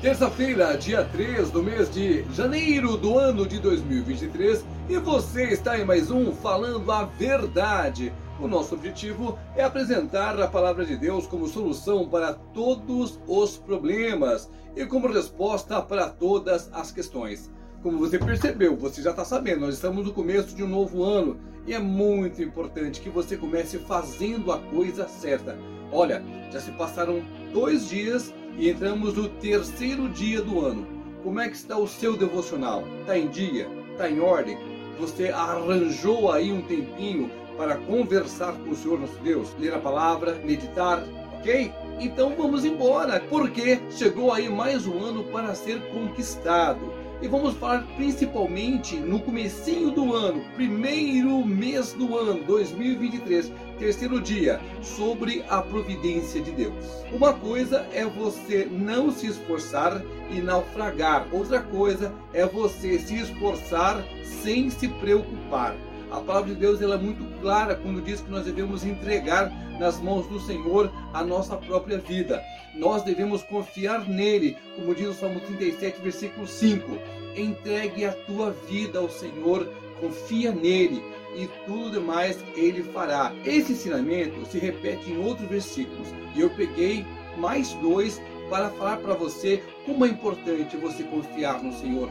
Terça-feira, dia 3 do mês de janeiro do ano de 2023, e você está em mais um Falando a Verdade. O nosso objetivo é apresentar a palavra de Deus como solução para todos os problemas e como resposta para todas as questões. Como você percebeu, você já está sabendo, nós estamos no começo de um novo ano e é muito importante que você comece fazendo a coisa certa. Olha, já se passaram dois dias e entramos no terceiro dia do ano. Como é que está o seu devocional? Está em dia? Está em ordem? Você arranjou aí um tempinho para conversar com o Senhor nosso Deus, ler a palavra, meditar, ok? Então vamos embora, porque chegou aí mais um ano para ser conquistado. E vamos falar principalmente no comecinho do ano, primeiro mês do ano 2023, terceiro dia, sobre a providência de Deus. Uma coisa é você não se esforçar e naufragar. Outra coisa é você se esforçar sem se preocupar. A palavra de Deus ela é muito clara quando diz que nós devemos entregar nas mãos do Senhor a nossa própria vida. Nós devemos confiar nele, como diz o Salmo 37, versículo 5. Entregue a tua vida ao Senhor, confia nele e tudo demais ele fará. Esse ensinamento se repete em outros versículos e eu peguei mais dois para falar para você como é importante você confiar no Senhor.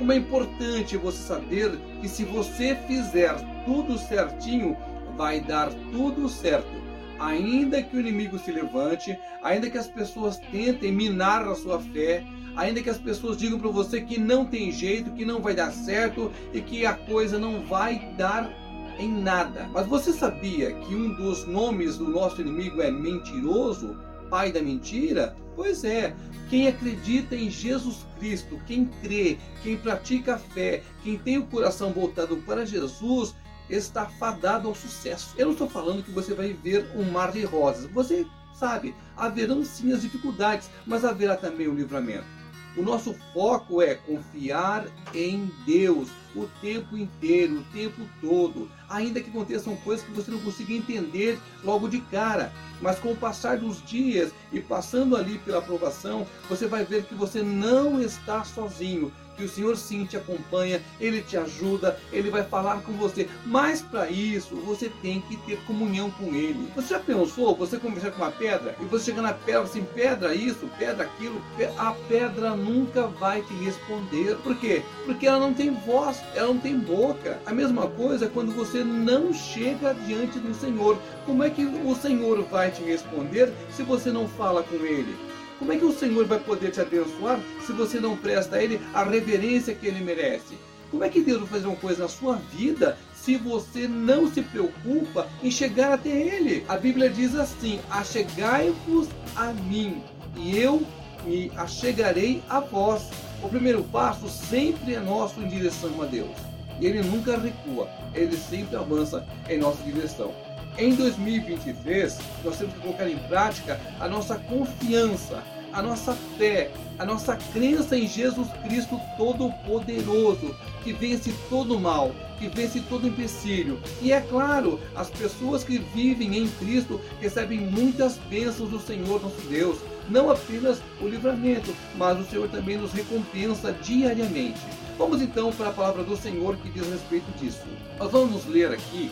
Como é importante você saber que se você fizer tudo certinho, vai dar tudo certo. Ainda que o inimigo se levante, ainda que as pessoas tentem minar a sua fé, ainda que as pessoas digam para você que não tem jeito, que não vai dar certo e que a coisa não vai dar em nada. Mas você sabia que um dos nomes do nosso inimigo é mentiroso? Pai da mentira? Pois é, quem acredita em Jesus Cristo, quem crê, quem pratica a fé, quem tem o coração voltado para Jesus, está fadado ao sucesso. Eu não estou falando que você vai ver um mar de rosas. Você sabe, haverão sim as dificuldades, mas haverá também o livramento. O nosso foco é confiar em Deus o tempo inteiro, o tempo todo, ainda que aconteçam coisas que você não consiga entender logo de cara. Mas com o passar dos dias e passando ali pela aprovação, você vai ver que você não está sozinho, que o Senhor sim te acompanha, Ele te ajuda, Ele vai falar com você. Mas para isso, você tem que ter comunhão com Ele. Você já pensou, você conversar com uma pedra, e você chegar na pedra assim, pedra isso, pedra aquilo, a pedra nunca vai te responder. Por quê? Porque ela não tem voz, ela não tem boca. A mesma coisa quando você não chega diante do Senhor. Como é que o Senhor vai te responder se você não fala com Ele? Como é que o Senhor vai poder te abençoar se você não presta a Ele a reverência que Ele merece? Como é que Deus vai fazer uma coisa na sua vida se você não se preocupa em chegar até Ele? A Bíblia diz assim: Achegai-vos a mim, e eu me achegarei a vós. O primeiro passo sempre é nosso em direção a Deus. E Ele nunca recua, Ele sempre avança em nossa direção. Em 2023, nós temos que colocar em prática a nossa confiança, a nossa fé, a nossa crença em Jesus Cristo Todo-Poderoso, que vence todo mal, que vence todo empecilho. E é claro, as pessoas que vivem em Cristo recebem muitas bênçãos do Senhor nosso Deus. Não apenas o livramento, mas o Senhor também nos recompensa diariamente. Vamos então para a palavra do Senhor que diz respeito disso. Nós vamos ler aqui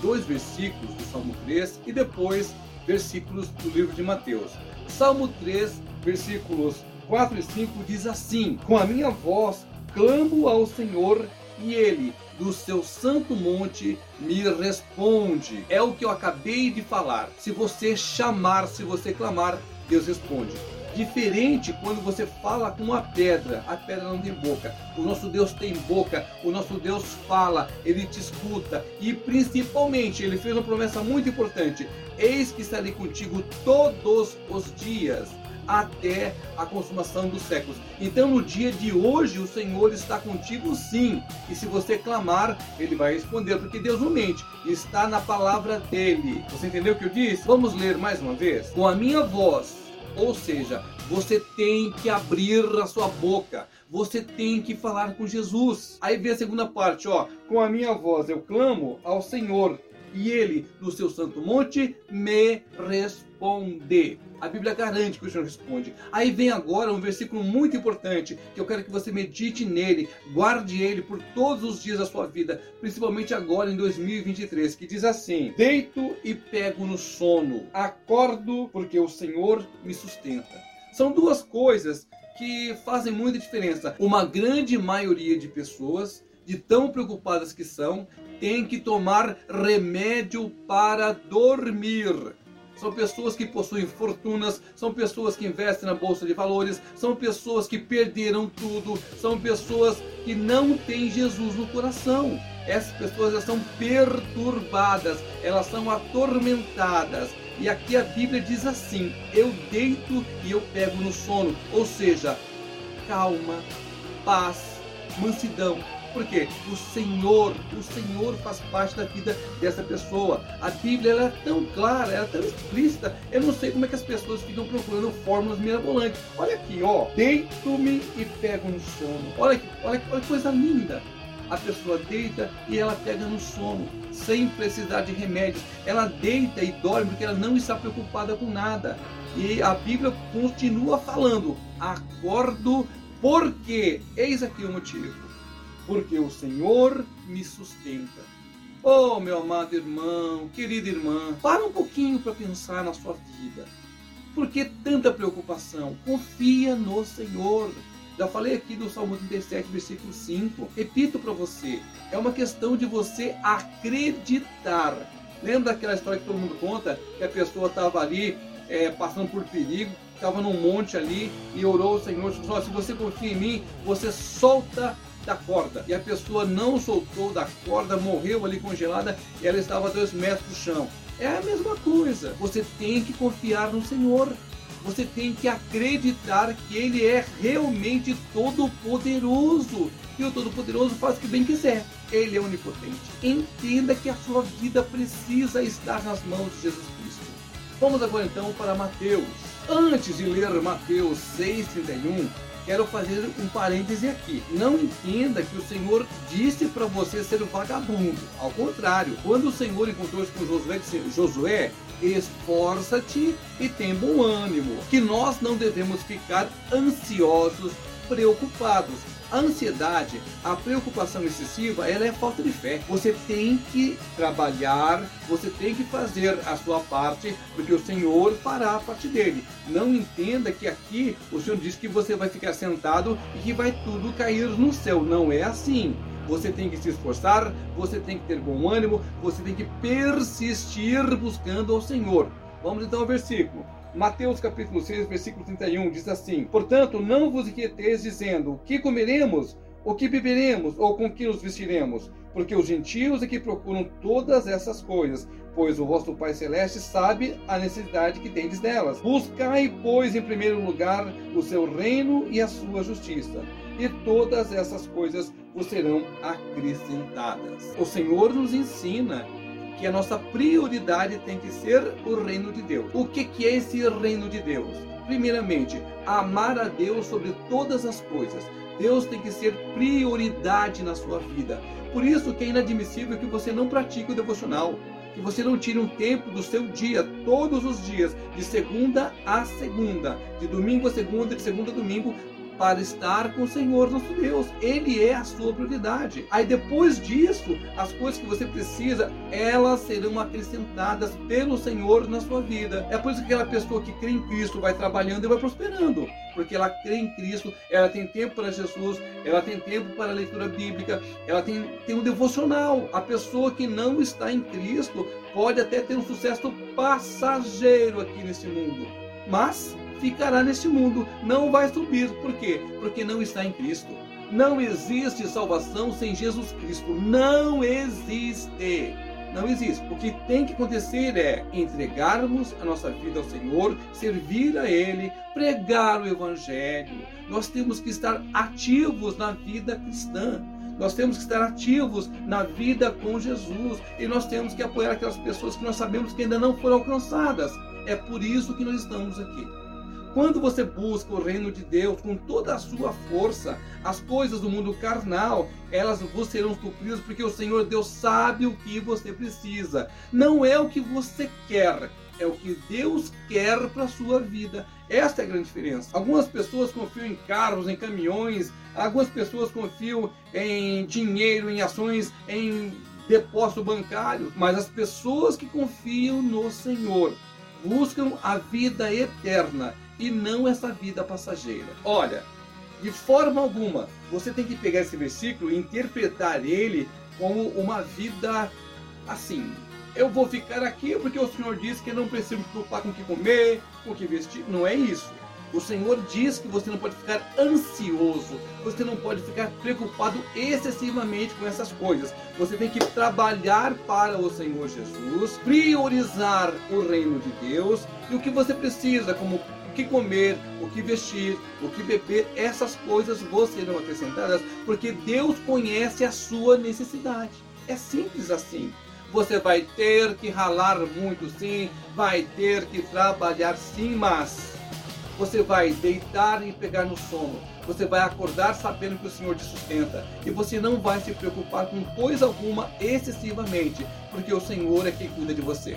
dois versículos do Salmo 3 e depois versículos do livro de Mateus. Salmo 3, versículos 4 e 5 diz assim: Com a minha voz clamo ao Senhor e ele do seu santo monte me responde. É o que eu acabei de falar. Se você chamar, se você clamar, Deus responde. Diferente quando você fala com uma pedra, a pedra não tem boca. O nosso Deus tem boca, o nosso Deus fala, ele te escuta e principalmente ele fez uma promessa muito importante: Eis que estarei contigo todos os dias até a consumação dos séculos. Então, no dia de hoje, o Senhor está contigo sim. E se você clamar, ele vai responder, porque Deus não mente, está na palavra dele. Você entendeu o que eu disse? Vamos ler mais uma vez? Com a minha voz ou seja, você tem que abrir a sua boca. Você tem que falar com Jesus. Aí vem a segunda parte, ó. Com a minha voz eu clamo ao Senhor e ele, no seu santo monte, me responde. A Bíblia garante que o Senhor responde. Aí vem agora um versículo muito importante, que eu quero que você medite nele, guarde ele por todos os dias da sua vida, principalmente agora em 2023, que diz assim: Deito e pego no sono, acordo porque o Senhor me sustenta. São duas coisas que fazem muita diferença. Uma grande maioria de pessoas, de tão preocupadas que são, tem que tomar remédio para dormir. São pessoas que possuem fortunas, são pessoas que investem na bolsa de valores, são pessoas que perderam tudo, são pessoas que não têm Jesus no coração. Essas pessoas já são perturbadas, elas são atormentadas. E aqui a Bíblia diz assim: eu deito e eu pego no sono. Ou seja, calma, paz, mansidão. Porque o Senhor, o Senhor faz parte da vida dessa pessoa. A Bíblia ela é tão clara, ela é tão explícita. Eu não sei como é que as pessoas ficam procurando fórmulas mirabolantes. Olha aqui, ó. Deito-me e pego no sono. Olha aqui, olha, olha que coisa linda a pessoa deita e ela pega no sono, sem precisar de remédios. Ela deita e dorme porque ela não está preocupada com nada. E a Bíblia continua falando: acordo porque, eis aqui o motivo, porque o Senhor me sustenta. Oh, meu amado irmão, querida irmã, para um pouquinho para pensar na sua vida. Por que tanta preocupação? Confia no Senhor. Já falei aqui do Salmo 37, versículo 5. Repito para você, é uma questão de você acreditar. Lembra daquela história que todo mundo conta? Que a pessoa estava ali é, passando por perigo, estava num monte ali e orou ao Senhor, disse, se você confia em mim, você solta da corda. E a pessoa não soltou da corda, morreu ali congelada e ela estava a dois metros do chão. É a mesma coisa. Você tem que confiar no Senhor você tem que acreditar que ele é realmente todo-poderoso. E o Todo-Poderoso faz o que bem quiser. Ele é onipotente. Entenda que a sua vida precisa estar nas mãos de Jesus Cristo. Vamos agora então para Mateus. Antes de ler Mateus 6,31, quero fazer um parêntese aqui. Não entenda que o Senhor disse para você ser vagabundo. Ao contrário, quando o Senhor encontrou-se com Josué, disse, Josué, esforça-te e tem bom ânimo, que nós não devemos ficar ansiosos, preocupados. A ansiedade, a preocupação excessiva, ela é falta de fé. Você tem que trabalhar, você tem que fazer a sua parte, porque o Senhor fará a parte dele. Não entenda que aqui o Senhor diz que você vai ficar sentado e que vai tudo cair no céu. Não é assim você tem que se esforçar, você tem que ter bom ânimo, você tem que persistir buscando ao Senhor. Vamos então ao versículo. Mateus capítulo 6, versículo 31 diz assim: Portanto, não vos inquieteis dizendo: o que comeremos, o que beberemos, ou com que nos vestiremos? Porque os gentios é que procuram todas essas coisas, pois o vosso Pai Celeste sabe a necessidade que tendes delas. Buscai, pois, em primeiro lugar o seu reino e a sua justiça, e todas essas coisas vos serão acrescentadas. O Senhor nos ensina que a nossa prioridade tem que ser o reino de Deus. O que, que é esse reino de Deus? Primeiramente, amar a Deus sobre todas as coisas. Deus tem que ser prioridade na sua vida. Por isso que é inadmissível que você não pratique o devocional, que você não tire um tempo do seu dia, todos os dias, de segunda a segunda, de domingo a segunda, de segunda a domingo, para estar com o Senhor nosso Deus. Ele é a sua prioridade. Aí depois disso, as coisas que você precisa, elas serão acrescentadas pelo Senhor na sua vida. É por isso que aquela pessoa que crê em Cristo vai trabalhando e vai prosperando. Porque ela crê em Cristo, ela tem tempo para Jesus, ela tem tempo para a leitura bíblica, ela tem, tem um devocional. A pessoa que não está em Cristo pode até ter um sucesso passageiro aqui nesse mundo. Mas ficará neste mundo, não vai subir. Por quê? Porque não está em Cristo. Não existe salvação sem Jesus Cristo. Não existe. Não existe. O que tem que acontecer é entregarmos a nossa vida ao Senhor, servir a Ele, pregar o Evangelho. Nós temos que estar ativos na vida cristã. Nós temos que estar ativos na vida com Jesus. E nós temos que apoiar aquelas pessoas que nós sabemos que ainda não foram alcançadas. É por isso que nós estamos aqui. Quando você busca o reino de Deus com toda a sua força, as coisas do mundo carnal, elas vos serão supridas porque o Senhor Deus sabe o que você precisa. Não é o que você quer, é o que Deus quer para a sua vida. Esta é a grande diferença. Algumas pessoas confiam em carros, em caminhões, algumas pessoas confiam em dinheiro, em ações, em depósito bancário, mas as pessoas que confiam no Senhor buscam a vida eterna e não essa vida passageira. Olha, de forma alguma, você tem que pegar esse versículo e interpretar ele como uma vida assim. Eu vou ficar aqui porque o Senhor disse que não preciso me preocupar com o que comer, com o que vestir. Não é isso. O Senhor diz que você não pode ficar ansioso, você não pode ficar preocupado excessivamente com essas coisas. Você tem que trabalhar para o Senhor Jesus, priorizar o reino de Deus e o que você precisa, como que comer, o que vestir, o que beber, essas coisas vão serão acrescentadas, porque Deus conhece a sua necessidade. É simples assim. Você vai ter que ralar muito, sim, vai ter que trabalhar, sim, mas você vai deitar e pegar no sono. Você vai acordar sabendo que o Senhor te sustenta. E você não vai se preocupar com coisa alguma excessivamente, porque o Senhor é quem cuida de você.